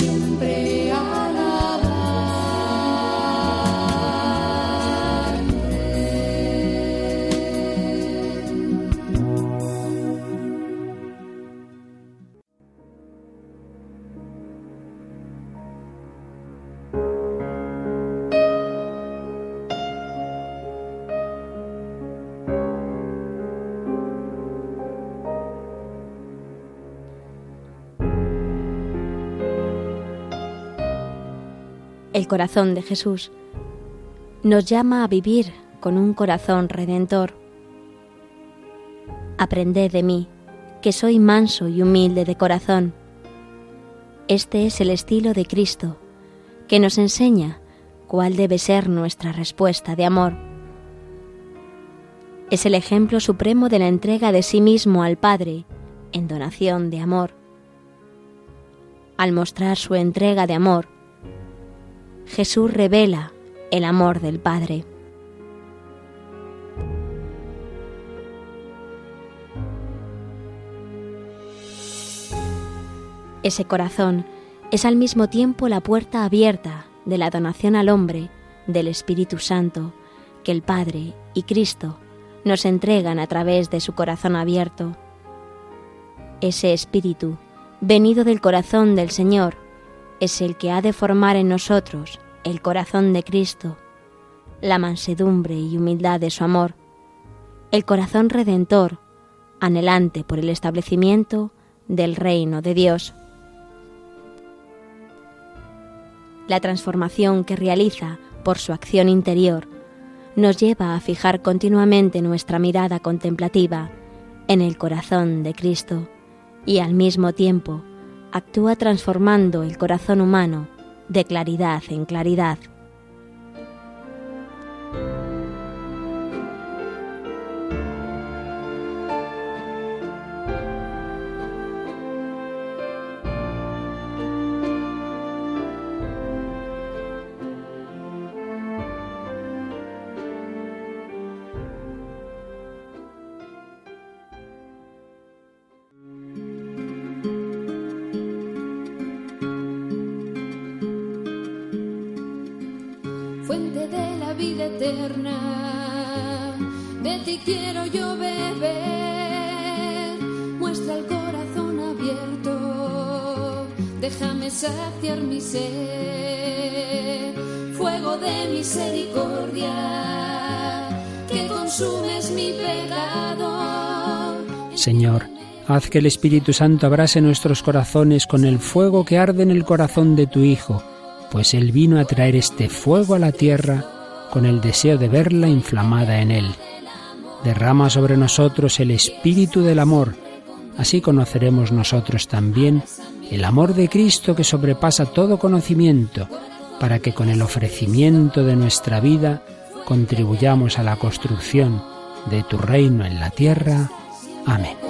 Siempre El corazón de Jesús nos llama a vivir con un corazón redentor. Aprended de mí, que soy manso y humilde de corazón. Este es el estilo de Cristo, que nos enseña cuál debe ser nuestra respuesta de amor. Es el ejemplo supremo de la entrega de sí mismo al Padre en donación de amor. Al mostrar su entrega de amor, Jesús revela el amor del Padre. Ese corazón es al mismo tiempo la puerta abierta de la donación al hombre del Espíritu Santo que el Padre y Cristo nos entregan a través de su corazón abierto. Ese Espíritu, venido del corazón del Señor, es el que ha de formar en nosotros el corazón de Cristo, la mansedumbre y humildad de su amor, el corazón redentor, anhelante por el establecimiento del reino de Dios. La transformación que realiza por su acción interior nos lleva a fijar continuamente nuestra mirada contemplativa en el corazón de Cristo y al mismo tiempo actúa transformando el corazón humano de claridad en claridad. Fuente de la vida eterna. De ti quiero yo beber, muestra el corazón abierto, déjame saciar mi sed, fuego de misericordia, que consumes mi pecado. Señor, haz que el Espíritu Santo abrase nuestros corazones con el fuego que arde en el corazón de tu Hijo, pues Él vino a traer este fuego a la tierra con el deseo de verla inflamada en Él. Derrama sobre nosotros el espíritu del amor, así conoceremos nosotros también el amor de Cristo que sobrepasa todo conocimiento, para que con el ofrecimiento de nuestra vida contribuyamos a la construcción de tu reino en la tierra. Amén.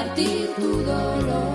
compartir tu dolor.